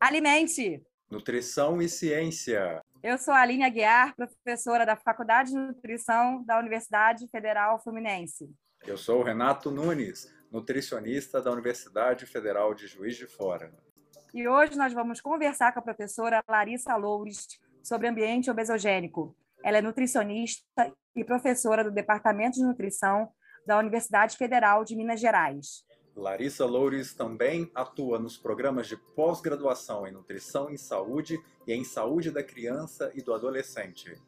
Alimente! Nutrição e Ciência. Eu sou a Aline Aguiar, professora da Faculdade de Nutrição da Universidade Federal Fluminense. Eu sou o Renato Nunes, nutricionista da Universidade Federal de Juiz de Fora. E hoje nós vamos conversar com a professora Larissa Loures sobre ambiente obesogênico. Ela é nutricionista e professora do Departamento de Nutrição da Universidade Federal de Minas Gerais. Larissa Loures também atua nos programas de pós-graduação em Nutrição em Saúde e em Saúde da Criança e do Adolescente.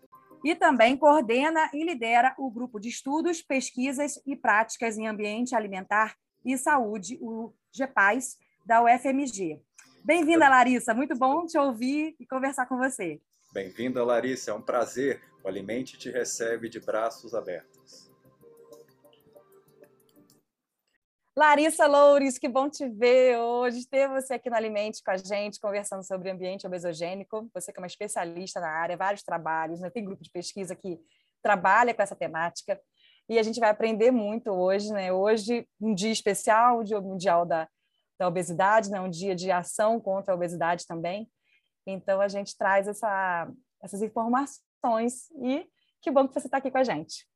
E também coordena e lidera o grupo de estudos, pesquisas e práticas em ambiente alimentar e saúde, o GEPAS, da UFMG. Bem-vinda, Larissa. Muito bom te ouvir e conversar com você. Bem-vinda, Larissa. É um prazer. O Alimente te recebe de braços abertos. Larissa Loures, que bom te ver hoje, ter você aqui no Alimente com a gente, conversando sobre ambiente obesogênico. Você que é uma especialista na área, vários trabalhos, né? tem grupo de pesquisa que trabalha com essa temática. E a gente vai aprender muito hoje, né? Hoje, um dia especial, o Dia Mundial da, da Obesidade, né? um dia de ação contra a obesidade também. Então, a gente traz essa, essas informações e que bom que você está aqui com a gente.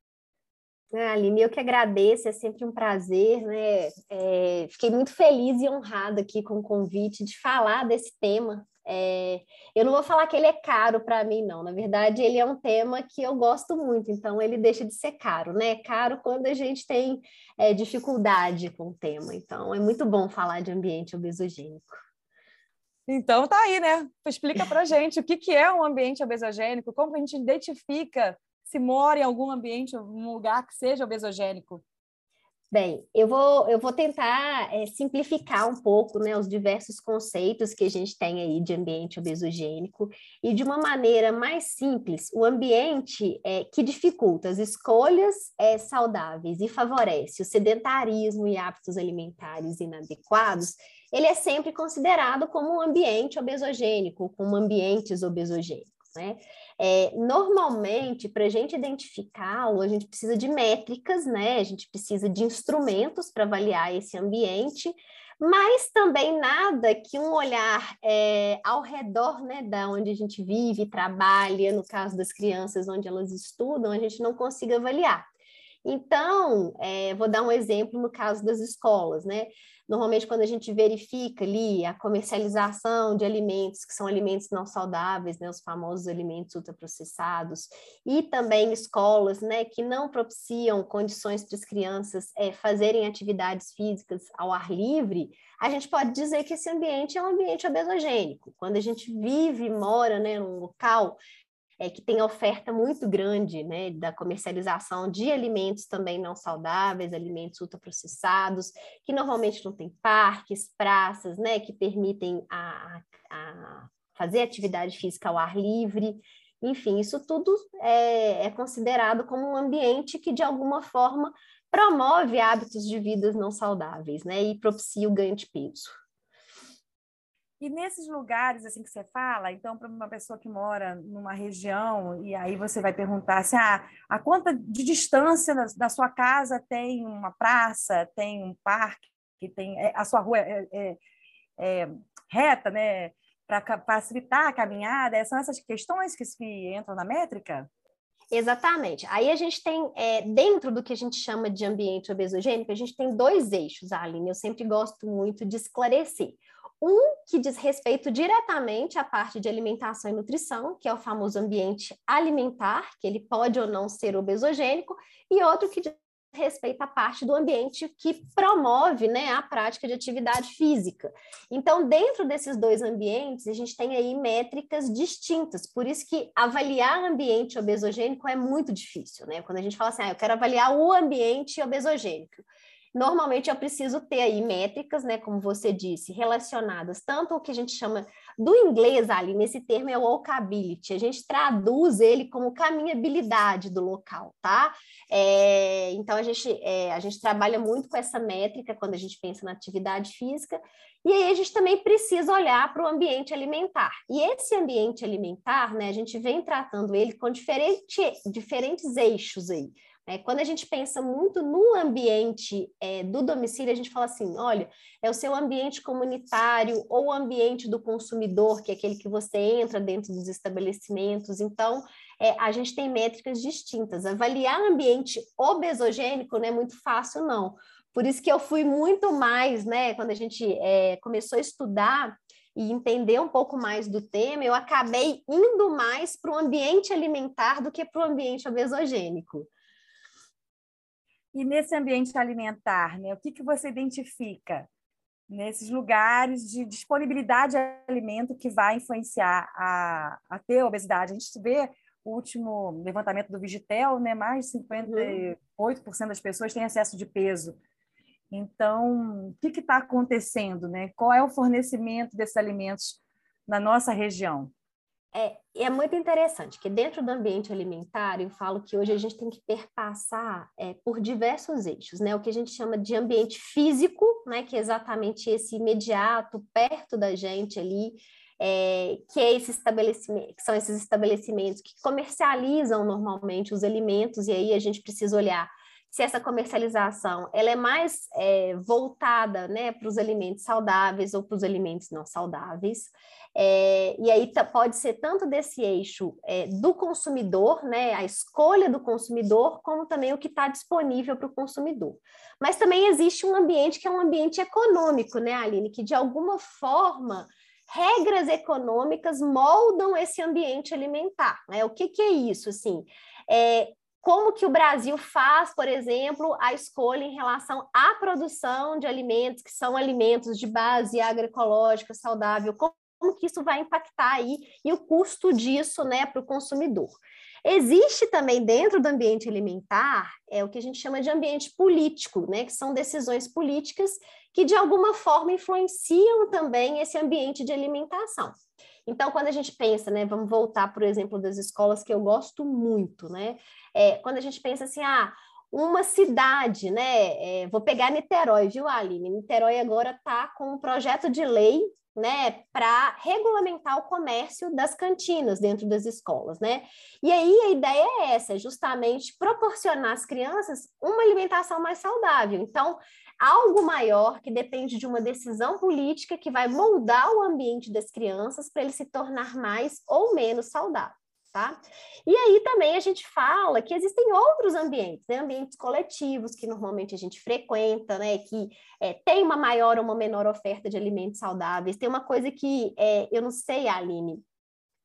Ah, Aline, eu que agradeço, é sempre um prazer, né? É, fiquei muito feliz e honrada aqui com o convite de falar desse tema. É, eu não vou falar que ele é caro para mim, não. Na verdade, ele é um tema que eu gosto muito, então ele deixa de ser caro, né? É caro quando a gente tem é, dificuldade com o tema. Então, é muito bom falar de ambiente obesogênico. Então tá aí, né? Explica para gente o que, que é um ambiente obesogênico, como a gente identifica se mora em algum ambiente, um lugar que seja obesogênico? Bem, eu vou, eu vou tentar é, simplificar um pouco né, os diversos conceitos que a gente tem aí de ambiente obesogênico e de uma maneira mais simples, o ambiente é, que dificulta as escolhas é, saudáveis e favorece o sedentarismo e hábitos alimentares inadequados, ele é sempre considerado como um ambiente obesogênico, como ambientes obesogênicos. Né? É, normalmente, para a gente identificá-lo, a gente precisa de métricas, né? A gente precisa de instrumentos para avaliar esse ambiente, mas também nada que um olhar é, ao redor, né, da onde a gente vive, trabalha, no caso das crianças, onde elas estudam, a gente não consiga avaliar. Então, é, vou dar um exemplo no caso das escolas, né? Normalmente, quando a gente verifica ali a comercialização de alimentos que são alimentos não saudáveis, né, os famosos alimentos ultraprocessados, e também escolas né, que não propiciam condições para as crianças é, fazerem atividades físicas ao ar livre, a gente pode dizer que esse ambiente é um ambiente obesogênico. Quando a gente vive e mora né, num local é, que tem oferta muito grande né, da comercialização de alimentos também não saudáveis, alimentos ultraprocessados, que normalmente não tem parques, praças, né, que permitem a, a fazer atividade física ao ar livre. Enfim, isso tudo é, é considerado como um ambiente que, de alguma forma, promove hábitos de vida não saudáveis né, e propicia o ganho de peso. E nesses lugares assim que você fala, então para uma pessoa que mora numa região e aí você vai perguntar assim, ah, a quanta de distância da, sua casa tem uma praça, tem um parque, que tem é, a sua rua é, é, é reta, né? Para facilitar a caminhada, são essas questões que se entram na métrica? Exatamente. Aí a gente tem, é, dentro do que a gente chama de ambiente obesogênico, a gente tem dois eixos, Aline. Eu sempre gosto muito de esclarecer. Um que diz respeito diretamente à parte de alimentação e nutrição, que é o famoso ambiente alimentar, que ele pode ou não ser obesogênico, e outro que diz respeito à parte do ambiente que promove né, a prática de atividade física. Então, dentro desses dois ambientes, a gente tem aí métricas distintas, por isso que avaliar ambiente obesogênico é muito difícil, né? Quando a gente fala assim, ah, eu quero avaliar o ambiente obesogênico. Normalmente eu preciso ter aí métricas, né, como você disse, relacionadas tanto o que a gente chama do inglês ali, nesse termo é o walkability, a gente traduz ele como caminhabilidade do local, tá? É, então a gente, é, a gente trabalha muito com essa métrica quando a gente pensa na atividade física, e aí a gente também precisa olhar para o ambiente alimentar. E esse ambiente alimentar, né, a gente vem tratando ele com diferente, diferentes eixos aí. É, quando a gente pensa muito no ambiente é, do domicílio, a gente fala assim: olha, é o seu ambiente comunitário ou o ambiente do consumidor, que é aquele que você entra dentro dos estabelecimentos. Então, é, a gente tem métricas distintas. Avaliar ambiente obesogênico não é muito fácil, não. Por isso que eu fui muito mais, né? Quando a gente é, começou a estudar e entender um pouco mais do tema, eu acabei indo mais para o ambiente alimentar do que para o ambiente obesogênico. E nesse ambiente alimentar, né, o que, que você identifica nesses lugares de disponibilidade de alimento que vai influenciar a, a ter obesidade? A gente vê o último levantamento do Vigitel, né, mais de 58% uhum. das pessoas têm excesso de peso. Então, o que está acontecendo? Né? Qual é o fornecimento desses alimentos na nossa região? É, é muito interessante que dentro do ambiente alimentar, eu falo que hoje a gente tem que perpassar é, por diversos eixos, né? O que a gente chama de ambiente físico, né? Que é exatamente esse imediato, perto da gente ali, é, que é esse estabelecimento, que são esses estabelecimentos que comercializam normalmente os alimentos, e aí a gente precisa olhar se essa comercialização ela é mais é, voltada né, para os alimentos saudáveis ou para os alimentos não saudáveis. É, e aí pode ser tanto desse eixo é, do consumidor, né, a escolha do consumidor, como também o que está disponível para o consumidor. Mas também existe um ambiente que é um ambiente econômico, né, Aline, que de alguma forma regras econômicas moldam esse ambiente alimentar. Né? O que, que é isso? Assim, é, como que o Brasil faz, por exemplo, a escolha em relação à produção de alimentos que são alimentos de base agroecológica saudável, como, que isso vai impactar aí e o custo disso, né, para o consumidor. Existe também dentro do ambiente alimentar é o que a gente chama de ambiente político, né, que são decisões políticas que de alguma forma influenciam também esse ambiente de alimentação. Então, quando a gente pensa, né, vamos voltar, por exemplo, das escolas que eu gosto muito, né? É, quando a gente pensa assim, ah, uma cidade, né? É, vou pegar Niterói, viu, Aline? Niterói agora está com um projeto de lei né, para regulamentar o comércio das cantinas dentro das escolas, né? E aí a ideia é essa, justamente proporcionar às crianças uma alimentação mais saudável. Então, algo maior que depende de uma decisão política que vai moldar o ambiente das crianças para ele se tornar mais ou menos saudável. Tá? E aí também a gente fala que existem outros ambientes, né? ambientes coletivos que normalmente a gente frequenta, né? que é, tem uma maior ou uma menor oferta de alimentos saudáveis. Tem uma coisa que é, eu não sei, Aline,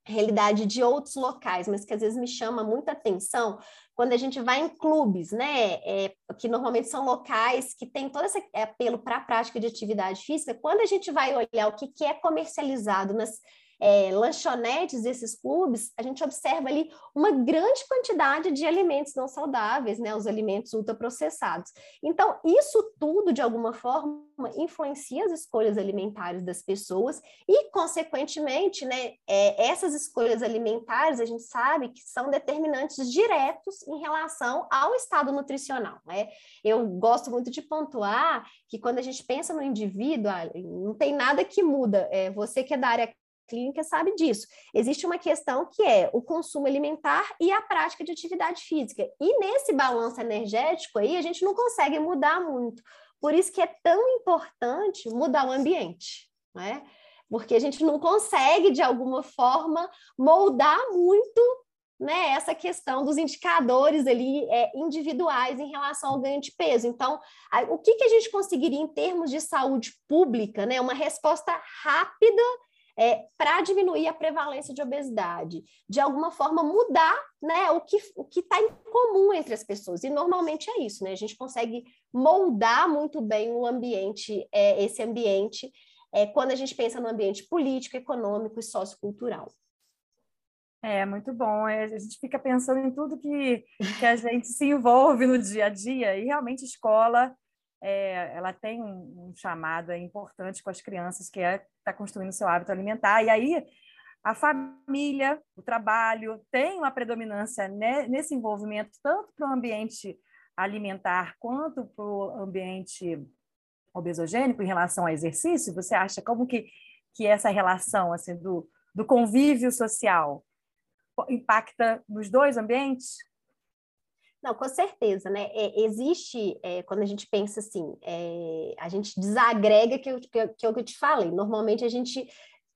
realidade de outros locais, mas que às vezes me chama muita atenção quando a gente vai em clubes, né, é, que normalmente são locais que tem todo esse apelo para a prática de atividade física, quando a gente vai olhar o que, que é comercializado nas é, lanchonetes desses clubes, a gente observa ali uma grande quantidade de alimentos não saudáveis, né, os alimentos ultraprocessados. Então, isso tudo, de alguma forma, influencia as escolhas alimentares das pessoas e, consequentemente, né, é, essas escolhas alimentares, a gente sabe que são determinantes diretos em relação ao estado nutricional. Né? Eu gosto muito de pontuar que quando a gente pensa no indivíduo, ah, não tem nada que muda. É, você que é da área clínica sabe disso. Existe uma questão que é o consumo alimentar e a prática de atividade física. E nesse balanço energético aí, a gente não consegue mudar muito. Por isso que é tão importante mudar o ambiente, né? Porque a gente não consegue, de alguma forma, moldar muito né, essa questão dos indicadores ali é, individuais em relação ao ganho de peso. Então, a, o que, que a gente conseguiria em termos de saúde pública, né, uma resposta rápida é, para diminuir a prevalência de obesidade, de alguma forma mudar né, o que o está em comum entre as pessoas. E normalmente é isso, né? A gente consegue moldar muito bem o ambiente, é, esse ambiente, é, quando a gente pensa no ambiente político, econômico e sociocultural. É, muito bom. É, a gente fica pensando em tudo que, que a gente se envolve no dia a dia, e realmente escola é, ela tem um, um, chamado importante com as crianças, que é estar tá construindo seu hábito alimentar. E aí a família, o trabalho, tem uma predominância nesse envolvimento, tanto para o ambiente alimentar quanto para o ambiente obesogênico em relação ao exercício? Você acha como que, que essa relação assim do, do convívio social impacta nos dois ambientes? Não, com certeza, né? É, existe, é, quando a gente pensa assim, é, a gente desagrega, que, que, que o que eu te falei. Normalmente a gente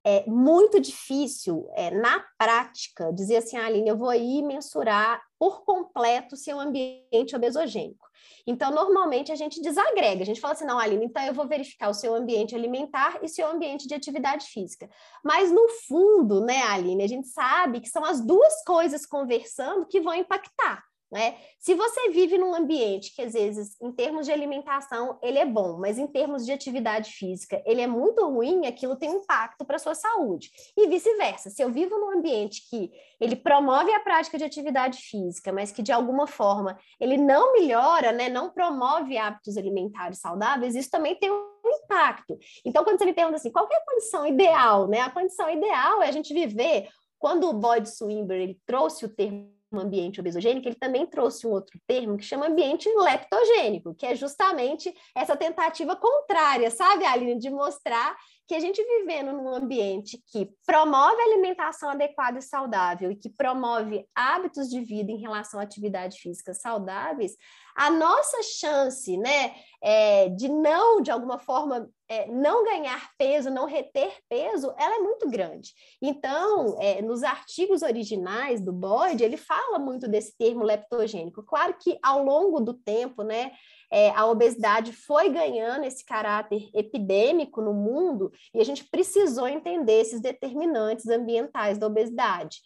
é muito difícil, é, na prática, dizer assim, ah, Aline, eu vou aí mensurar por completo seu ambiente obesogênico. Então, normalmente, a gente desagrega, a gente fala assim, não, Aline, então eu vou verificar o seu ambiente alimentar e seu ambiente de atividade física. Mas, no fundo, né, Aline, a gente sabe que são as duas coisas conversando que vão impactar. Né? Se você vive num ambiente que, às vezes, em termos de alimentação, ele é bom, mas em termos de atividade física, ele é muito ruim, aquilo tem impacto para a sua saúde. E vice-versa. Se eu vivo num ambiente que ele promove a prática de atividade física, mas que, de alguma forma, ele não melhora, né, não promove hábitos alimentares saudáveis, isso também tem um impacto. Então, quando você me pergunta assim, qual é a condição ideal? Né? A condição ideal é a gente viver quando o Boyd Swinburne ele trouxe o termo ambiente obesogênico, ele também trouxe um outro termo que chama ambiente leptogênico, que é justamente essa tentativa contrária, sabe, Aline, de mostrar que a gente vivendo num ambiente que promove alimentação adequada e saudável e que promove hábitos de vida em relação à atividade física saudáveis, a nossa chance, né, é, de não, de alguma forma, é, não ganhar peso, não reter peso, ela é muito grande. Então, é, nos artigos originais do Boyd, ele fala muito desse termo leptogênico. Claro que ao longo do tempo, né, é, a obesidade foi ganhando esse caráter epidêmico no mundo e a gente precisou entender esses determinantes ambientais da obesidade.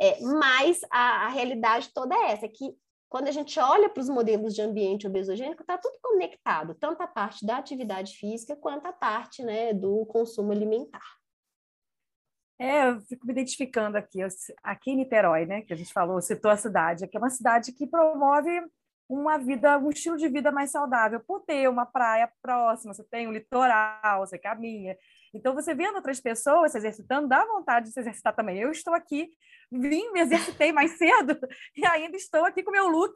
É, mas a, a, realidade toda é essa, que quando a gente olha para os modelos de ambiente obesogênico, está tudo conectado, tanto a parte da atividade física quanto a parte né, do consumo alimentar. É, eu fico me identificando aqui, aqui em Niterói, né, que a gente falou, citou a cidade, que é uma cidade que promove uma vida, um estilo de vida mais saudável, por ter uma praia próxima, você tem um litoral, você caminha. Então, você vendo outras pessoas se exercitando, dá vontade de se exercitar também. Eu estou aqui, vim, me exercitei mais cedo e ainda estou aqui com meu look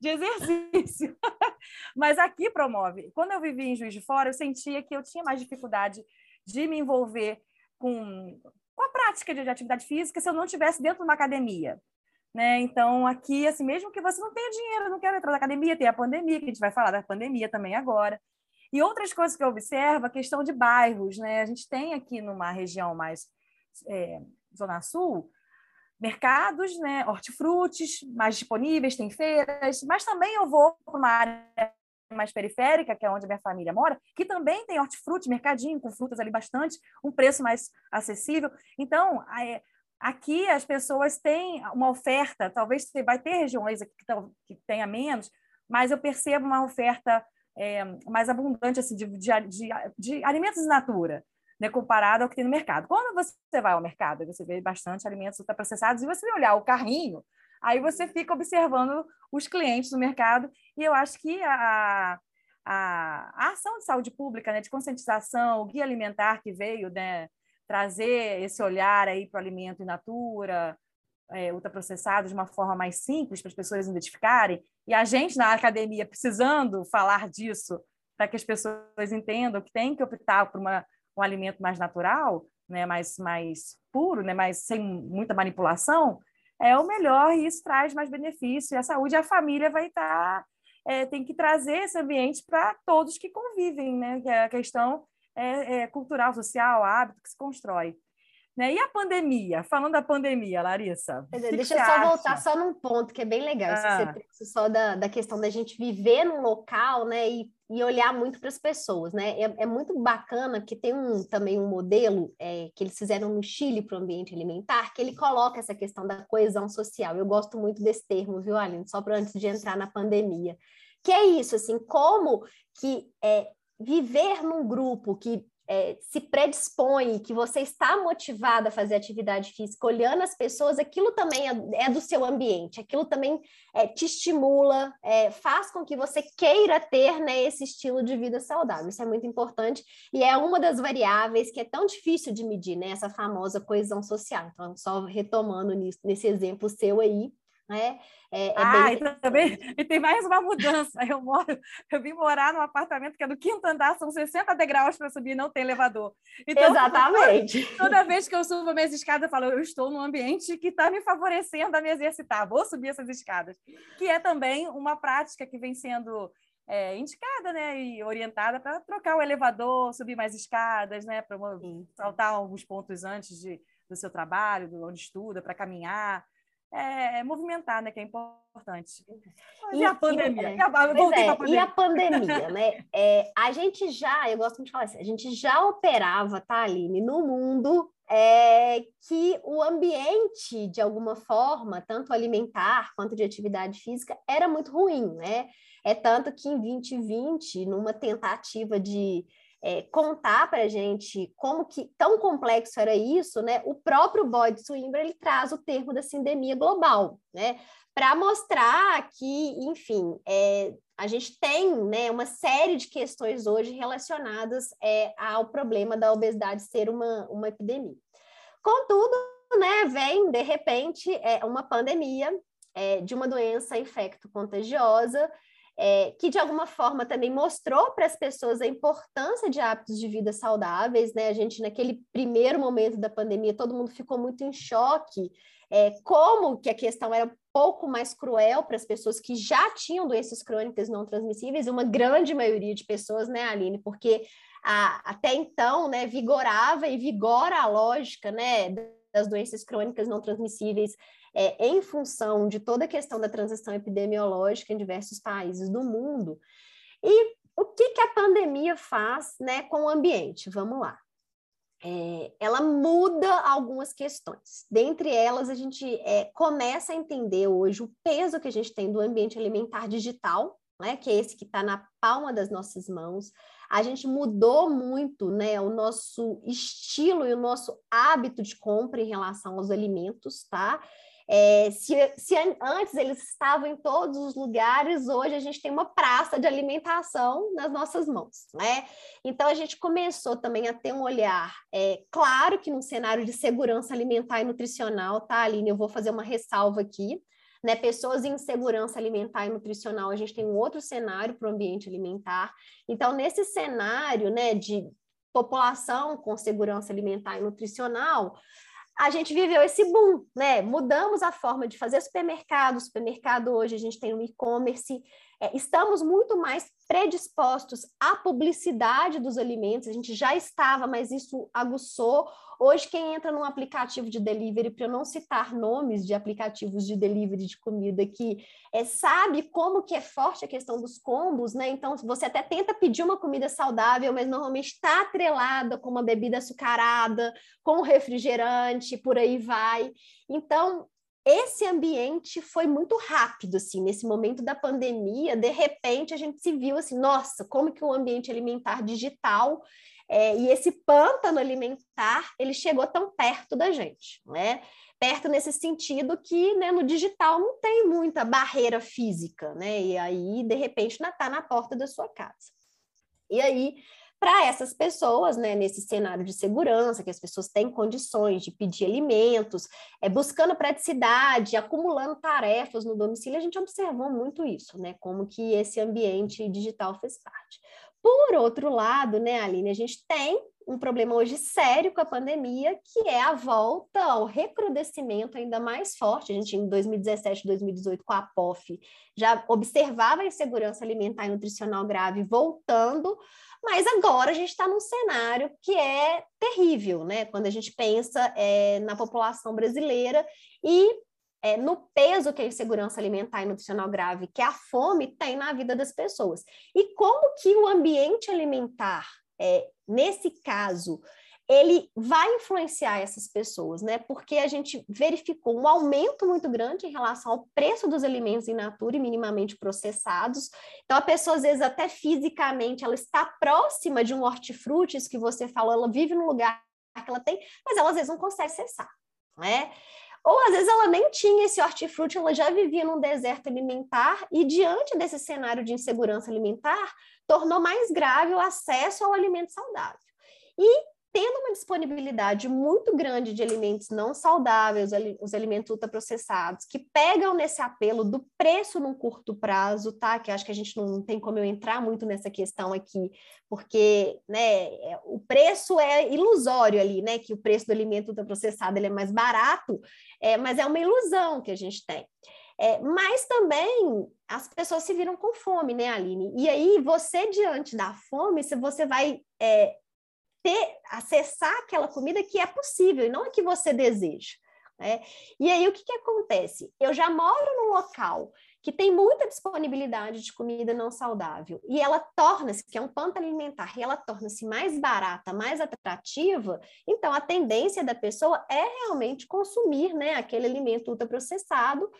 de exercício. Mas aqui promove. Quando eu vivi em Juiz de Fora, eu sentia que eu tinha mais dificuldade de me envolver com, com a prática de atividade física se eu não estivesse dentro de uma academia. Né? Então, aqui, assim, mesmo que você não tenha dinheiro, não quer entrar na academia, tem a pandemia, que a gente vai falar da pandemia também agora. E outras coisas que eu observo, a questão de bairros, né? A gente tem aqui numa região mais é, Zona Sul, mercados, né? hortifrutis mais disponíveis, tem feiras, mas também eu vou para uma área mais periférica, que é onde a minha família mora, que também tem hortifruti, mercadinho com frutas ali bastante, um preço mais acessível. Então, Aqui as pessoas têm uma oferta, talvez você vai ter regiões que, que tenha menos, mas eu percebo uma oferta é, mais abundante assim, de, de, de, alimentos in natura, né, comparado ao que tem no mercado. Quando você vai ao mercado, você vê bastante alimentos ultraprocessados, e você olhar o carrinho, aí você fica observando os clientes no mercado, e eu acho que a, a, a ação de saúde pública, né, de conscientização, o guia alimentar que veio né, trazer esse olhar aí para o alimento in natura, é, ultraprocessado, de uma forma mais simples para as pessoas identificarem, e a gente na academia precisando falar disso para que as pessoas entendam que tem que optar por uma, um alimento mais natural, né, mais, mais puro, né, mais, sem muita manipulação, é o melhor e isso traz mais benefício. E a saúde, a família vai estar, tá, é, tem que trazer esse ambiente para todos que convivem, né, que é a questão é, é, cultural, social, hábito que se constrói. Né? E a pandemia? Falando da pandemia, Larissa. Deixa eu só acha? voltar só num ponto que é bem legal. Ah. Você só da, da questão da gente viver num local né, e, e olhar muito para as pessoas. Né? É, é, muito bacana que tem um, também um modelo é, que eles fizeram no Chile para o ambiente alimentar, que ele coloca essa questão da coesão social. Eu gosto muito desse termo, viu, Aline? Só para antes de entrar na pandemia. Que é isso, assim, como que é, viver num grupo que é, se predispõe, que você está motivado a fazer atividade física, olhando as pessoas, aquilo também é, é do seu ambiente, aquilo também é, te estimula, é, faz com que você queira ter né, esse estilo de vida saudável. Isso é muito importante e é uma das variáveis que é tão difícil de medir, né, essa famosa coesão social. Então, só retomando nisso, nesse exemplo seu aí, né? É, é ah, bem... e, também, e tem mais uma mudança. Eu moro, eu vim morar num apartamento que é do quinto andar, são 60 degraus para subir, não tem elevador. Então, Exatamente. Toda, toda, vez que eu subo a minha escadas, eu falo, eu estou num ambiente que está me favorecendo a me exercitar, vou subir essas escadas. Que é também uma prática que vem sendo é, indicada né, e orientada para trocar o elevador, subir mais escadas, né, para saltar alguns pontos antes de, do seu trabalho, do onde estuda, para caminhar é, movimentar, né? Que é importante. E, e a pandemia? E, a, é, pandemia. e a pandemia, né? É, a gente já, eu gosto de falar assim, a gente já operava, tá, Aline, no mundo é, que o ambiente, de alguma forma, tanto alimentar quanto de atividade física, era muito ruim, né? É tanto que em 2020, numa tentativa de é, contar para a gente como que tão complexo era isso, né? O próprio Boyd Swinburne ele traz o termo da sindemia global, né? Para mostrar que, enfim, é, a gente tem né, uma série de questões hoje relacionadas é, ao problema da obesidade ser uma, uma epidemia. Contudo, né, vem de repente é, uma pandemia é, de uma doença infecto-contagiosa é, que de alguma forma também mostrou para as pessoas a importância de hábitos de vida saudáveis, né? A gente, naquele primeiro momento da pandemia, todo mundo ficou muito em choque, é, como que a questão era um pouco mais cruel para as pessoas que já tinham doenças crônicas não transmissíveis, uma grande maioria de pessoas, né, Aline? Porque a, até então, né, vigorava e vigora a lógica, né, das doenças crônicas não transmissíveis é, em função de toda a questão da transição epidemiológica em diversos países do mundo. E o que, que a pandemia faz né, com o ambiente? Vamos lá. É, ela muda algumas questões. Dentre elas, a gente é, começa a entender hoje o peso que a gente tem do ambiente alimentar digital, né, que é esse que está na palma das nossas mãos. A gente mudou muito né, o nosso estilo e o nosso hábito de compra em relação aos alimentos, tá? É, se, se, antes eles estavam em todos os lugares, hoje a gente tem uma praça de alimentação nas nossas mãos, né? Então a gente começou também a ter um olhar, é, claro que num cenário de segurança alimentar e nutricional, tá, Aline? Eu vou fazer uma ressalva aqui. Né, pessoas em segurança alimentar e nutricional, a gente tem um outro cenário para o ambiente alimentar. Então, nesse cenário né, de população com segurança alimentar e nutricional, a gente viveu esse boom, né? Mudamos a forma de fazer supermercado. Supermercado hoje a gente tem um e-commerce. É, estamos muito mais predispostos à publicidade dos alimentos. A gente já estava, mas isso aguçou. Hoje, quem entra num aplicativo de delivery, para eu não citar nomes de aplicativos de delivery de comida, que é, sabe como que é forte a questão dos combos, né? Então, você até tenta pedir uma comida saudável, mas normalmente está atrelada com uma bebida açucarada, com refrigerante, por aí vai. Então, esse ambiente foi muito rápido, assim, nesse momento da pandemia, de repente a gente se viu assim, nossa, como que o ambiente alimentar digital é, e esse pântano alimentar, ele chegou tão perto da gente, né? Perto nesse sentido que né, no digital não tem muita barreira física, né? E aí, de repente, está na porta da sua casa. E aí, para essas pessoas, né, nesse cenário de segurança, que as pessoas têm condições de pedir alimentos, é, buscando praticidade, acumulando tarefas no domicílio, a gente observou muito isso, né, como que esse ambiente digital fez parte. Por outro lado, né, Aline, a gente tem um problema hoje sério com a pandemia, que é a volta ao recrudescimento ainda mais forte. A gente, em 2017, 2018, com a POF, já observava a insegurança alimentar e nutricional grave voltando, mas agora a gente está num cenário que é terrível, né? Quando a gente pensa é, na população brasileira e é, no peso que a insegurança alimentar e nutricional grave, que a fome tem na vida das pessoas. E como que o ambiente alimentar, é, nesse caso, ele vai influenciar essas pessoas, né? Porque a gente verificou um aumento muito grande em relação ao preço dos alimentos in natura e minimamente processados. Então, a pessoa, às vezes, até fisicamente, ela está próxima de um hortifrutis que você falou, ela vive no lugar que ela tem, mas ela, às vezes, não consegue cessar, né? Ou às vezes ela nem tinha esse hortifruti, ela já vivia num deserto alimentar e diante desse cenário de insegurança alimentar, tornou mais grave o acesso ao alimento saudável. E tendo uma disponibilidade muito grande de alimentos não saudáveis, os alimentos ultraprocessados, que pegam nesse apelo do preço num curto prazo, tá? Que acho que a gente não tem como eu entrar muito nessa questão aqui, porque né, é, o preço é ilusório ali, né? Que o preço do alimento ultraprocessado ele é mais barato, é, mas é uma ilusão que a gente tem. É, mas também as pessoas se viram com fome, né, Aline? E aí, você, diante da fome, você vai é, ter, acessar aquela comida que é possível e não a que você deseja. Né? E aí, o que, que acontece? Eu já moro num local que tem muita disponibilidade de comida não saudável e ela torna-se, que é um panto alimentar, e ela torna-se mais barata, mais atrativa, então a tendência da pessoa é realmente consumir né, aquele alimento ultraprocessado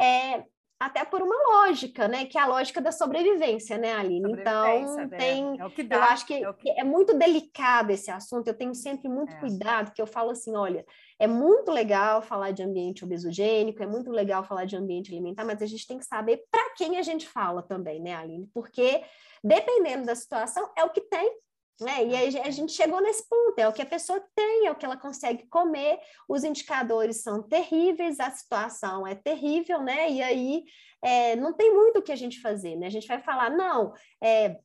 é, até por uma lógica, né? Que é a lógica da sobrevivência, né, Aline? Então, né? tem. É dá, eu acho que é, que... é, muito delicado esse assunto. Eu tenho sempre muito é. cuidado, que eu falo assim: olha, é muito legal falar de ambiente obesogênico, é muito legal falar de ambiente alimentar, mas a gente tem que saber para quem a gente fala também, né, Aline? Porque dependendo da situação, é o que tem né? E aí a gente chegou nesse ponto, é o que a pessoa tem, é o que ela consegue comer, os indicadores são terríveis, a situação é terrível, né? E aí é, não tem muito o que a gente fazer, né? A gente vai falar, não, é,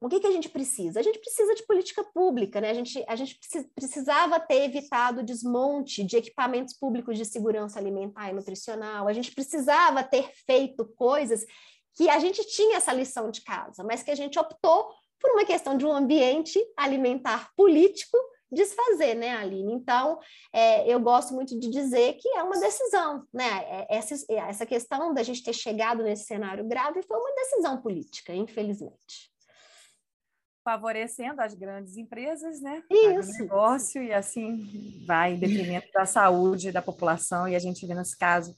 o que, que a gente precisa? A gente precisa de política pública, né? A gente, a gente precisava ter evitado o desmonte de equipamentos públicos de segurança alimentar e nutricional, a gente precisava ter feito coisas que a gente tinha essa lição de casa, mas que a gente optou por uma questão de um ambiente alimentar político desfazer, né, Aline? Então, é, eu gosto muito de dizer que é uma decisão, né? É, essa, essa questão da gente ter chegado nesse cenário grave foi uma decisão política, infelizmente. Favorecendo as grandes empresas, né? Isso. O negócio, e assim vai em detrimento da saúde da população, e a gente vê nesse caso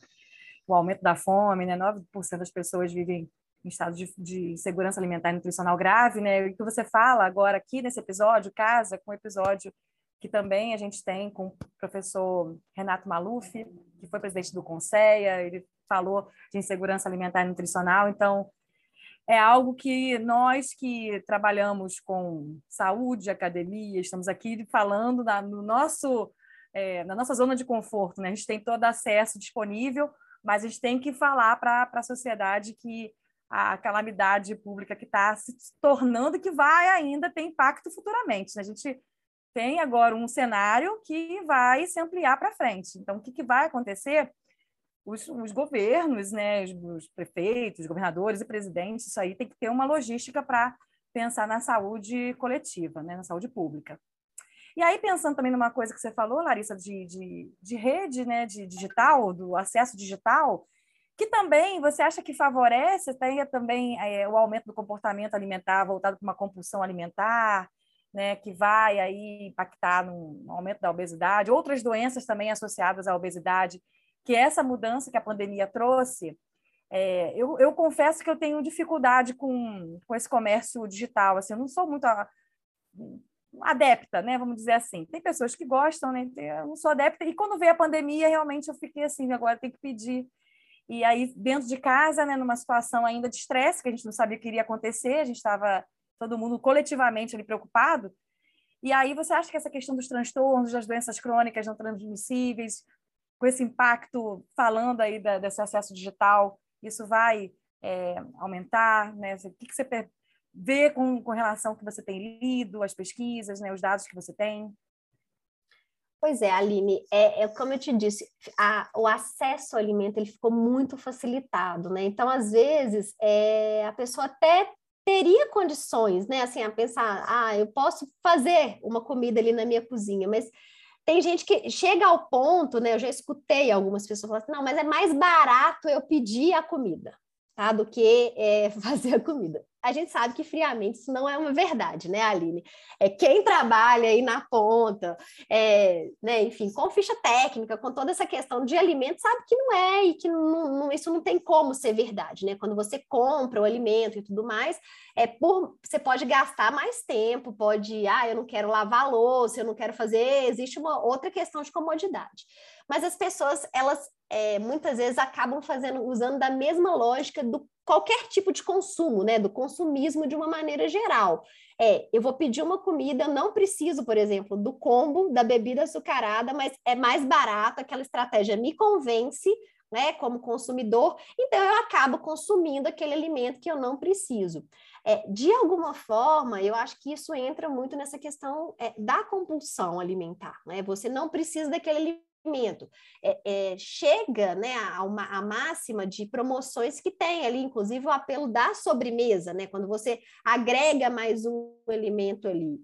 o aumento da fome, né? 9% das pessoas vivem em estado de, de, segurança alimentar e nutricional grave, né? E que você fala agora aqui nesse episódio, casa com o episódio que também a gente tem com o professor Renato Maluf, que foi presidente do Conceia, ele falou de insegurança alimentar e nutricional, então é algo que nós que trabalhamos com saúde, academia, estamos aqui falando na, no nosso, é, na nossa zona de conforto, né? A gente tem todo acesso disponível, mas a gente tem que falar para a sociedade que a calamidade pública que está se tornando que vai ainda ter impacto futuramente. Né? A gente tem agora um cenário que vai se ampliar para frente. Então, o que, que vai acontecer? Os, os governos, né, os, os, prefeitos, governadores e presidentes, isso aí tem que ter uma logística para pensar na saúde coletiva, né, na saúde pública. E aí, pensando também numa coisa que você falou, Larissa, de, de, de rede né, de digital, do acesso digital, que também você acha que favorece tenha também é, o aumento do comportamento alimentar voltado para uma compulsão alimentar, né, que vai aí impactar no aumento da obesidade, outras doenças também associadas à obesidade, que essa mudança que a pandemia trouxe, é, eu, eu, confesso que eu tenho dificuldade com, com esse comércio digital, assim, eu não sou muito a, adepta, né, vamos dizer assim. Tem pessoas que gostam, né, eu não sou adepta, e quando veio a pandemia, realmente eu fiquei assim, agora tem que pedir e aí, dentro de casa, né, numa situação ainda de estresse, que a gente não sabia o que iria acontecer, a gente estava todo mundo coletivamente ali preocupado. E aí, você acha que essa questão dos transtornos, das doenças crônicas não transmissíveis, com esse impacto, falando aí da, desse acesso digital, isso vai é, aumentar? Né? O que, que você vê com, com relação ao que você tem lido, as pesquisas, né, os dados que você tem? Pois é, Aline, é, é como eu te disse, a, o acesso ao alimento ele ficou muito facilitado, né? Então, às vezes, é, a pessoa até teria condições, né? Assim, a pensar, ah, eu posso fazer uma comida ali na minha cozinha, mas tem gente que chega ao ponto, né? Eu já escutei algumas pessoas falar assim, não, mas é mais barato eu pedir a comida, tá? Do que é, fazer a comida a gente sabe que friamente isso não é uma verdade, né, Aline? É quem trabalha aí na ponta, é, né, enfim, com ficha técnica, com toda essa questão de alimento, sabe que não é e que não, não, isso não tem como ser verdade, né? Quando você compra o alimento e tudo mais, é por você pode gastar mais tempo, pode, ah, eu não quero lavar louça, eu não quero fazer, existe uma outra questão de comodidade. Mas as pessoas, elas é, muitas vezes acabam fazendo, usando da mesma lógica do qualquer tipo de consumo, né? Do consumismo de uma maneira geral. É, eu vou pedir uma comida, eu não preciso, por exemplo, do combo da bebida açucarada, mas é mais barato, aquela estratégia me convence, né, como consumidor, então eu acabo consumindo aquele alimento que eu não preciso. É, de alguma forma, eu acho que isso entra muito nessa questão é, da compulsão alimentar, né? Você não precisa daquele alimento. É, é, chega né, a, uma, a máxima de promoções que tem ali, inclusive o apelo da sobremesa, né? Quando você agrega mais um alimento ali.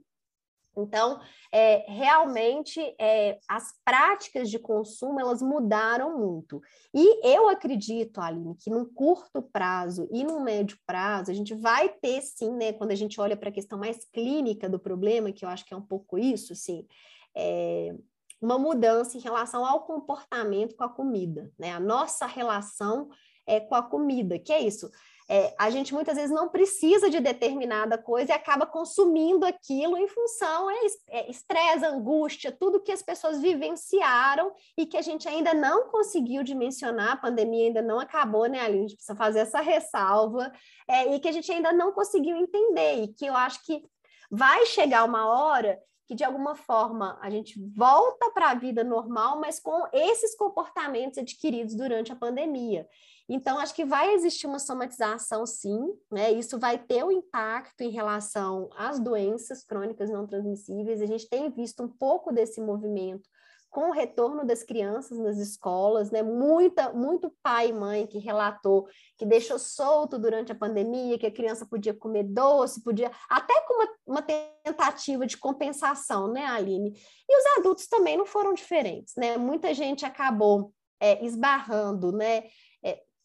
Então, é, realmente, é, as práticas de consumo, elas mudaram muito. E eu acredito, Aline, que num curto prazo e num médio prazo, a gente vai ter, sim, né, quando a gente olha para a questão mais clínica do problema, que eu acho que é um pouco isso, sim, é, uma mudança em relação ao comportamento com a comida, né? A nossa relação é, com a comida, que é isso é, a gente muitas vezes não precisa de determinada coisa e acaba consumindo aquilo em função é, é estresse, angústia, tudo que as pessoas vivenciaram e que a gente ainda não conseguiu dimensionar, a pandemia ainda não acabou, né, Ali? A gente precisa fazer essa ressalva, é, e que a gente ainda não conseguiu entender, e que eu acho que vai chegar uma hora que de alguma forma a gente volta para a vida normal, mas com esses comportamentos adquiridos durante a pandemia. Então, acho que vai existir uma somatização, sim, né? Isso vai ter um impacto em relação às doenças crônicas não transmissíveis. A gente tem visto um pouco desse movimento com o retorno das crianças nas escolas, né? Muita, muito pai e mãe que relatou que deixou solto durante a pandemia, que a criança podia comer doce, podia até com uma, uma tentativa de compensação, né, Aline? E os adultos também não foram diferentes, né? Muita gente acabou é, esbarrando, né?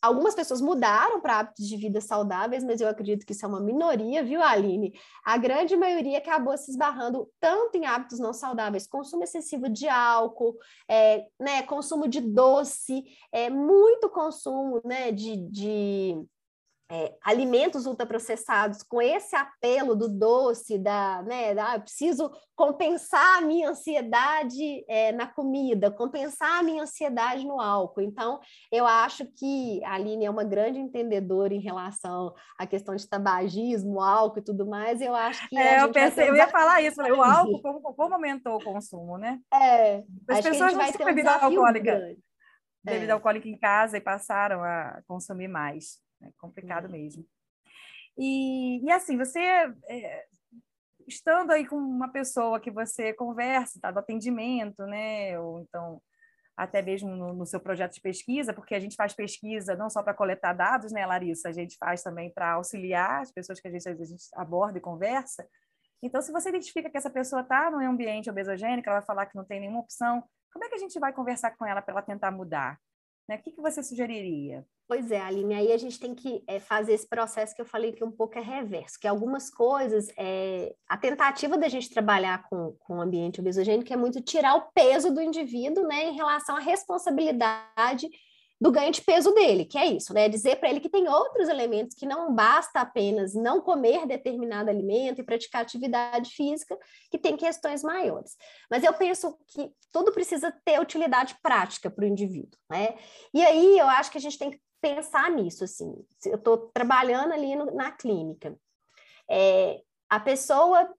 Algumas pessoas mudaram para hábitos de vida saudáveis, mas eu acredito que isso é uma minoria, viu, Aline? A grande maioria acabou se esbarrando tanto em hábitos não saudáveis, consumo excessivo de álcool, é, né, consumo de doce, é, muito consumo né, de, de é, alimentos ultraprocessados com esse apelo do doce, da, né, da, ah, preciso compensar a minha ansiedade é, na comida, compensar a minha ansiedade no álcool. Então, eu acho que a Aline é uma grande entendedora em relação à questão de tabagismo, álcool e tudo mais. Eu acho que. É, eu pensei, eu ia falar isso, o álcool, como, como aumentou o consumo, né? É, As pessoas não têm bebida alcoólica. Bebida é. alcoólica em casa e passaram a consumir mais. É complicado uhum. mesmo. E, e assim, você é, estando aí com uma pessoa que você conversa, tá, do atendimento, né? Ou então até mesmo no, no, seu projeto de pesquisa, porque a gente faz pesquisa não só para coletar dados, né, Larissa? A gente faz também para auxiliar as pessoas que a gente, a gente aborda e conversa. Então, se você identifica que essa pessoa está num ambiente obesogênico, ela vai falar que não tem nenhuma opção, como é que a gente vai conversar com ela para ela tentar mudar? Né? O que, que você sugeriria? Pois é, Aline, aí a gente tem que é, fazer esse processo que eu falei que um pouco é reverso, que algumas coisas, é, a tentativa da gente trabalhar com, com o ambiente obesogênico é muito tirar o peso do indivíduo, né, em relação à responsabilidade do ganho de peso dele, que é isso, né? Dizer para ele que tem outros elementos que não basta apenas não comer determinado alimento e praticar atividade física, que tem questões maiores. Mas eu penso que tudo precisa ter utilidade prática para o indivíduo, né? E aí eu acho que a gente tem que pensar nisso, assim. Eu estou trabalhando ali no, na clínica. É, a pessoa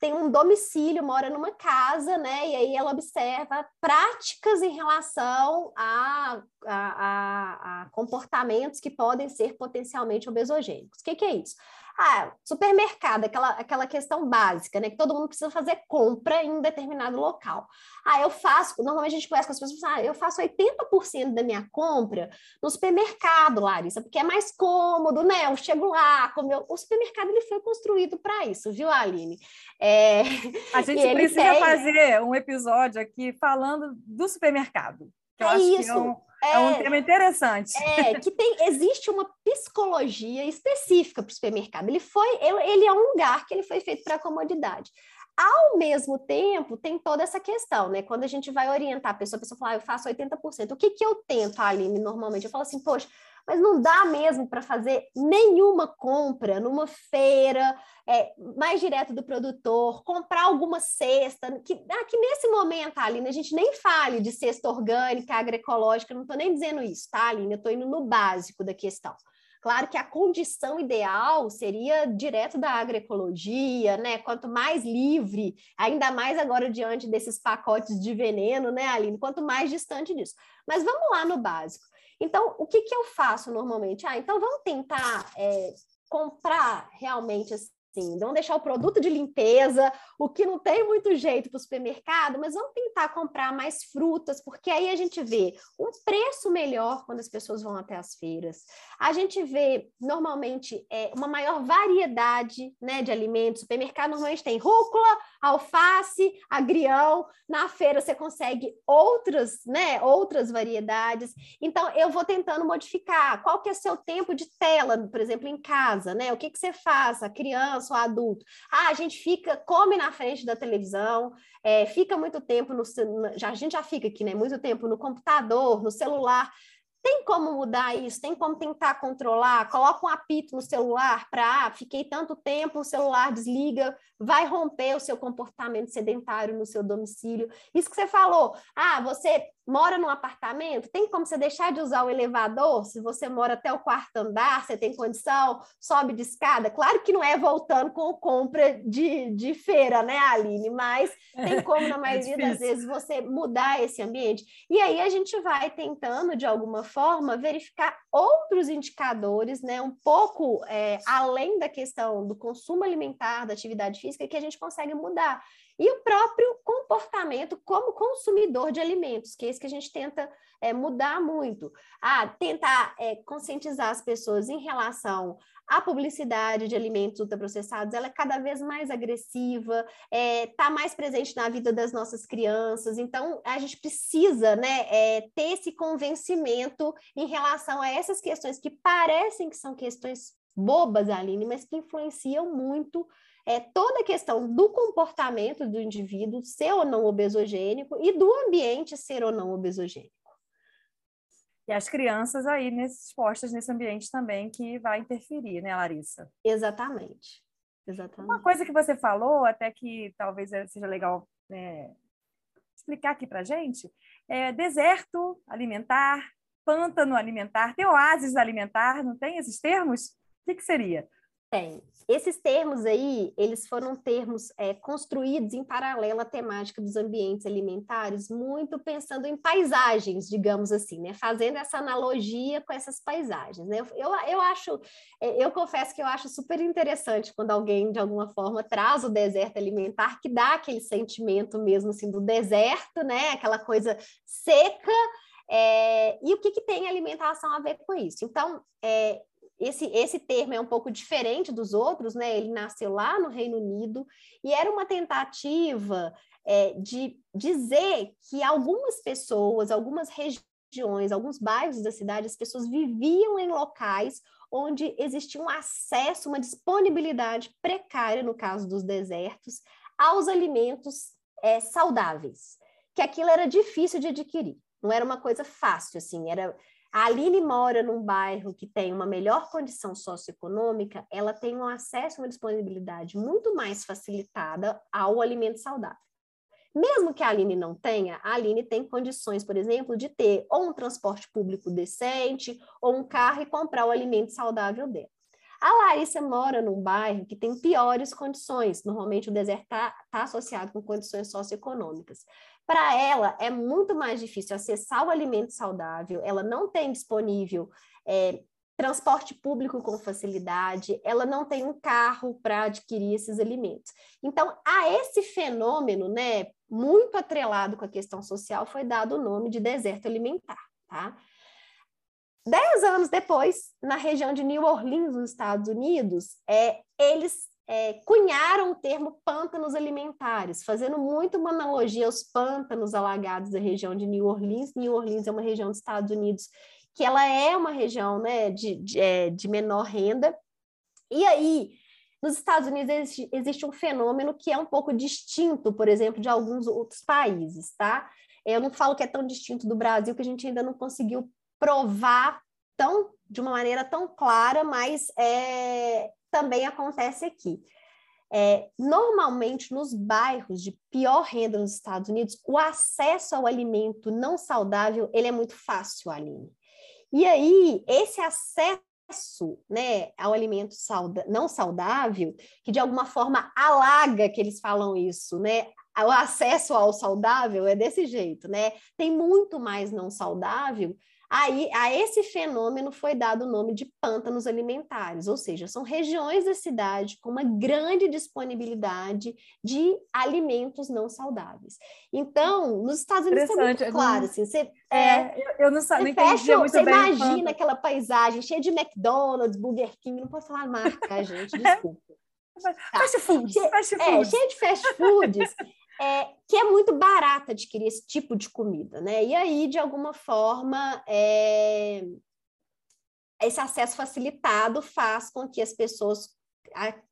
tem um domicílio, mora numa casa, né? E aí ela observa práticas em relação a, a, a, a comportamentos que podem ser potencialmente obesogênicos. O que, que é isso? Ah, supermercado, aquela, aquela questão básica, né? Que todo mundo precisa fazer compra em um determinado local. Ah, eu faço, normalmente a gente conhece com as pessoas, ah, eu faço 80% da minha compra no supermercado, Larissa, porque é mais cômodo, né? Eu chego lá, como eu... o supermercado ele foi construído para isso, viu, Aline? É... A gente precisa tem... fazer um episódio aqui falando do supermercado. Que eu é acho isso. Que é um é, é um tema interessante. É, que tem, existe uma psicologia específica para o supermercado. Ele foi, ele é um lugar que ele foi feito para comodidade. Ao mesmo tempo, tem toda essa questão, né? Quando a gente vai orientar a pessoa, a pessoa fala, ah, eu faço 80%. O que, que eu tento, Aline, normalmente? Eu falo assim, poxa, mas não dá mesmo para fazer nenhuma compra numa feira é, mais direto do produtor, comprar alguma cesta, que, ah, que nesse momento, Aline, a gente nem fale de cesta orgânica, agroecológica, não estou nem dizendo isso, tá, Aline? Eu estou indo no básico da questão. Claro que a condição ideal seria direto da agroecologia, né? Quanto mais livre, ainda mais agora diante desses pacotes de veneno, né, Aline? Quanto mais distante disso. Mas vamos lá no básico. Então, o que, que eu faço normalmente? Ah, então vamos tentar é, comprar realmente Sim, vamos deixar o produto de limpeza, o que não tem muito jeito para o supermercado, mas vamos tentar comprar mais frutas, porque aí a gente vê um preço melhor quando as pessoas vão até as feiras. A gente vê, normalmente, é, uma maior variedade né, de alimentos. Supermercado normalmente tem rúcula, alface, agrião. Na feira você consegue outras, né, outras variedades. Então, eu vou tentando modificar. Qual que é seu tempo de tela, por exemplo, em casa? Né? O que, que você faz? A criança ou adulto. Ah, a gente fica, come na frente da televisão, é, fica muito tempo no. Já, a gente já fica aqui, né? Muito tempo no computador, no celular. Tem como mudar isso? Tem como tentar controlar? Coloca um apito no celular para, ah, fiquei tanto tempo, o celular desliga, vai romper o seu comportamento sedentário no seu domicílio. Isso que você falou, ah, você mora num apartamento, tem como você deixar de usar o elevador? Se você mora até o quarto andar, você tem condição, sobe de escada. Claro que não é voltando com compra de, de feira, né, Aline? Mas tem como, na é maioria é das vezes, você mudar esse ambiente. E aí a gente vai tentando, de alguma forma, verificar outros indicadores, né, um pouco é, além da questão do consumo alimentar, da atividade física, que a gente consegue mudar e o próprio comportamento como consumidor de alimentos, que é isso que a gente tenta é, mudar muito. Ah, tentar é, conscientizar as pessoas em relação à publicidade de alimentos ultraprocessados, ela é cada vez mais agressiva, está é, tá mais presente na vida das nossas crianças, então a gente precisa né, é, ter esse convencimento em relação a essas questões que parecem que são questões bobas, Aline, mas que influenciam muito é toda a questão do comportamento do indivíduo ser ou não obesogênico e do ambiente ser ou não obesogênico. E as crianças aí nesses postos, nesse ambiente também que vai interferir, né, Larissa? Exatamente. Exatamente. Uma coisa que você falou, até que talvez seja legal né, explicar aqui para gente, é deserto alimentar, pântano alimentar, tem oásis alimentar, não tem esses termos? O que, que seria? Tem. Esses termos aí, eles foram termos é, construídos em paralelo à temática dos ambientes alimentares, muito pensando em paisagens, digamos assim, né? Fazendo essa analogia com essas paisagens, né? Eu, eu acho, é, eu confesso que eu acho super interessante quando alguém, de alguma forma, traz o deserto alimentar, que dá aquele sentimento mesmo, assim, do deserto, né? Aquela coisa seca, é, e o que, que tem alimentação a ver com isso? Então, é, esse, esse termo é um pouco diferente dos outros, né? Ele nasceu lá no Reino Unido e era uma tentativa é, de dizer que algumas pessoas, algumas regiões, alguns bairros da cidade, as pessoas viviam em locais onde existia um acesso, uma disponibilidade precária, no caso dos desertos, aos alimentos é, saudáveis, que aquilo era difícil de adquirir, não era uma coisa fácil, assim, era a Aline mora num bairro que tem uma melhor condição socioeconômica, ela tem um acesso, uma disponibilidade muito mais facilitada ao alimento saudável. Mesmo que a Aline não tenha, a Aline tem condições, por exemplo, de ter ou um transporte público decente, ou um carro e comprar o alimento saudável dela. A Larissa mora num bairro que tem piores condições. Normalmente o deserto está tá associado com condições socioeconômicas. Para ela é muito mais difícil acessar o alimento saudável, ela não tem disponível é, transporte público com facilidade, ela não tem um carro para adquirir esses alimentos. Então, a esse fenômeno, né, muito atrelado com a questão social, foi dado o nome de deserto alimentar, tá? Dez anos depois, na região de New Orleans, nos Estados Unidos, é, eles é, cunharam o termo pântanos alimentares, fazendo muito uma analogia aos pântanos alagados da região de New Orleans. New Orleans é uma região dos Estados Unidos que ela é uma região né, de, de, é, de menor renda. E aí, nos Estados Unidos existe, existe, um fenômeno que é um pouco distinto, por exemplo, de alguns outros países, tá? Eu não falo que é tão distinto do Brasil que a gente ainda não conseguiu provar tão de uma maneira tão clara, mas é, também acontece aqui. É, normalmente, nos bairros de pior renda nos Estados Unidos, o acesso ao alimento não saudável ele é muito fácil, Aline. E aí, esse acesso né, ao alimento não saudável, que de alguma forma alaga que eles falam isso, né? O acesso ao saudável é desse jeito, né? Tem muito mais não saudável Aí, a esse fenômeno foi dado o nome de pântanos alimentares, ou seja, são regiões da cidade com uma grande disponibilidade de alimentos não saudáveis. Então, nos Estados Unidos é muito claro, assim, você, é, é, eu não, sabia, fecha, muito você bem. Imagina aquela paisagem cheia de McDonald's, Burger King, não posso falar marca, gente, desculpa. Tá. Fast food, fast food. É, cheio de fast foods é, que é muito barato adquirir esse tipo de comida, né? E aí, de alguma forma, é, esse acesso facilitado faz com que as pessoas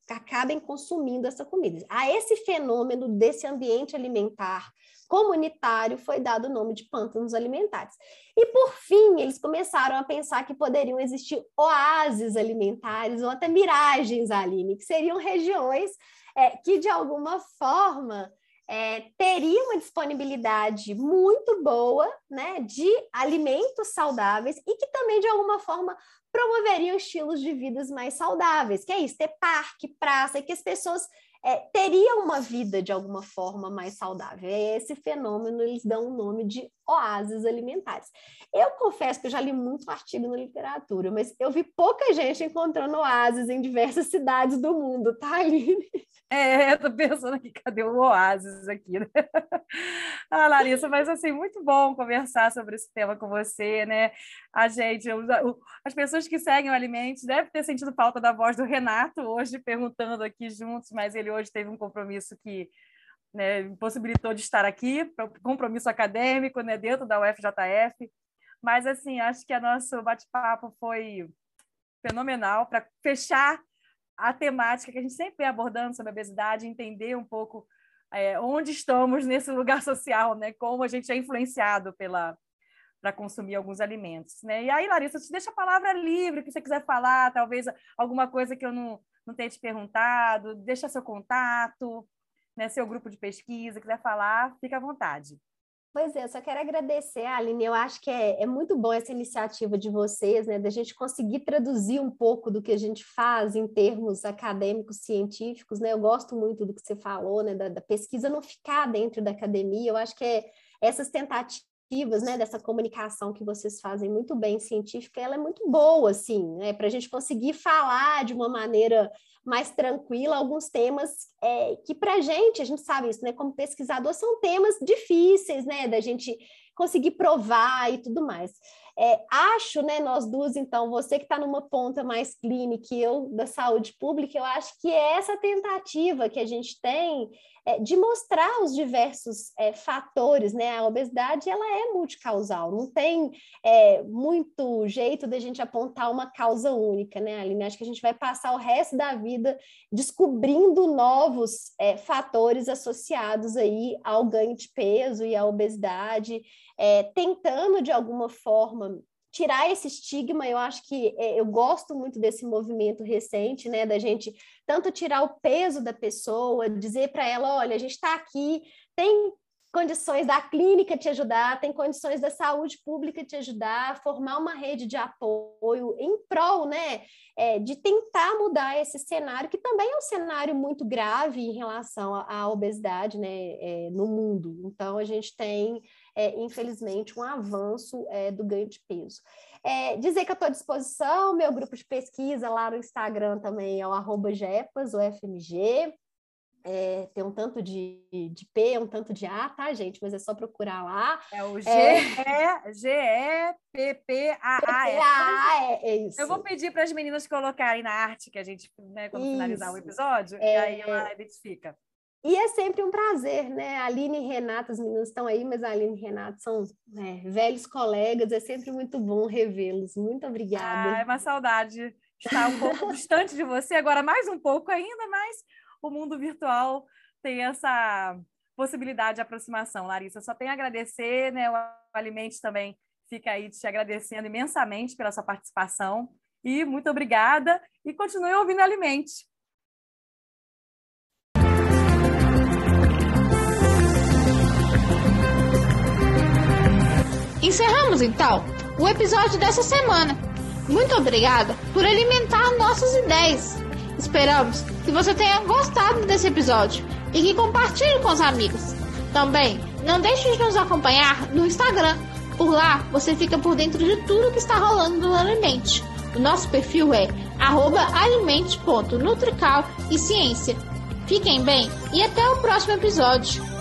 acabem consumindo essa comida. A esse fenômeno desse ambiente alimentar comunitário foi dado o nome de pântanos alimentares. E por fim, eles começaram a pensar que poderiam existir oásis alimentares ou até miragens, Aline, que seriam regiões é, que de alguma forma é, teria uma disponibilidade muito boa né, de alimentos saudáveis e que também, de alguma forma, promoveriam estilos de vidas mais saudáveis, que é isso, ter parque, praça, e que as pessoas é, teriam uma vida de alguma forma mais saudável. Esse fenômeno, eles dão o nome de oásis alimentares. Eu confesso que eu já li muito artigo na literatura, mas eu vi pouca gente encontrando oásis em diversas cidades do mundo, tá, Aline? É, eu tô pensando aqui, cadê o oásis aqui, né? Ah, Larissa, mas assim, muito bom conversar sobre esse tema com você, né? A gente, as pessoas que seguem o Alimentos devem ter sentido falta da voz do Renato hoje, perguntando aqui juntos, mas ele hoje teve um compromisso que né, impossibilitou de estar aqui, compromisso acadêmico, né, dentro da UFJF. Mas, assim, acho que o nosso bate-papo foi fenomenal para fechar a temática que a gente sempre vem abordando sobre a obesidade, entender um pouco é, onde estamos nesse lugar social, né? Como a gente é influenciado pela para consumir alguns alimentos, né? E aí, Larissa, te deixa a palavra livre, que você quiser falar, talvez alguma coisa que eu não, não tenha te perguntado, deixa seu contato, né? Seu grupo de pesquisa, quiser falar, fica à vontade. Pois é, eu só quero agradecer, Aline. Eu acho que é, é muito bom essa iniciativa de vocês, né, da gente conseguir traduzir um pouco do que a gente faz em termos acadêmicos, científicos, né? Eu gosto muito do que você falou, né, da, da pesquisa não ficar dentro da academia. Eu acho que é essas tentativas né, dessa comunicação que vocês fazem muito bem científica, ela é muito boa, assim, né, para a gente conseguir falar de uma maneira mais tranquila alguns temas é, que para a gente, a gente sabe isso, né? Como pesquisador, são temas difíceis, né? Da gente conseguir provar e tudo mais. É, acho, né, nós duas, então, você que está numa ponta mais clínica e eu da saúde pública, eu acho que é essa tentativa que a gente tem é, de mostrar os diversos é, fatores, né? A obesidade, ela é multicausal, não tem é, muito jeito da gente apontar uma causa única, né, Aline? Acho que a gente vai passar o resto da vida descobrindo novos é, fatores associados aí ao ganho de peso e à obesidade, é, tentando, de alguma forma, tirar esse estigma, eu acho que é, eu gosto muito desse movimento recente, né, da gente tanto tirar o peso da pessoa, dizer para ela, olha, a gente está aqui, tem condições da clínica te ajudar, tem condições da saúde pública te ajudar, formar uma rede de apoio em prol, né, é, de tentar mudar esse cenário, que também é um cenário muito grave em relação à, obesidade, né, é, no mundo. Então, a gente tem, é, infelizmente, um avanço é, do ganho de peso. É, dizer que eu estou à disposição, meu grupo de pesquisa lá no Instagram também é o arroba Jepas, o FMG, é, tem um tanto de, de P, um tanto de A, tá, gente? Mas é só procurar lá. É o G-E-P-P-A-A. É, é, é isso. Eu vou pedir para as meninas colocarem na arte que a gente, né, quando isso. finalizar o episódio, é... e aí ela identifica. E é sempre um prazer, né? A Aline e Renata, as meninas estão aí, mas a Aline e Renata são né, velhos colegas, é sempre muito bom revê-los. Muito obrigada. Ah, é uma saudade estar um pouco distante de você, agora mais um pouco ainda, mas o mundo virtual tem essa possibilidade de aproximação. Larissa, só tenho a agradecer, né? O Alimente também fica aí te agradecendo imensamente pela sua participação. E muito obrigada. E continue ouvindo Alimente. Encerramos então o episódio dessa semana. Muito obrigada por alimentar nossas ideias. Esperamos que você tenha gostado desse episódio e que compartilhe com os amigos. Também não deixe de nos acompanhar no Instagram. Por lá você fica por dentro de tudo que está rolando no Alimente. O nosso perfil é alimente.nutrical e ciência. Fiquem bem e até o próximo episódio.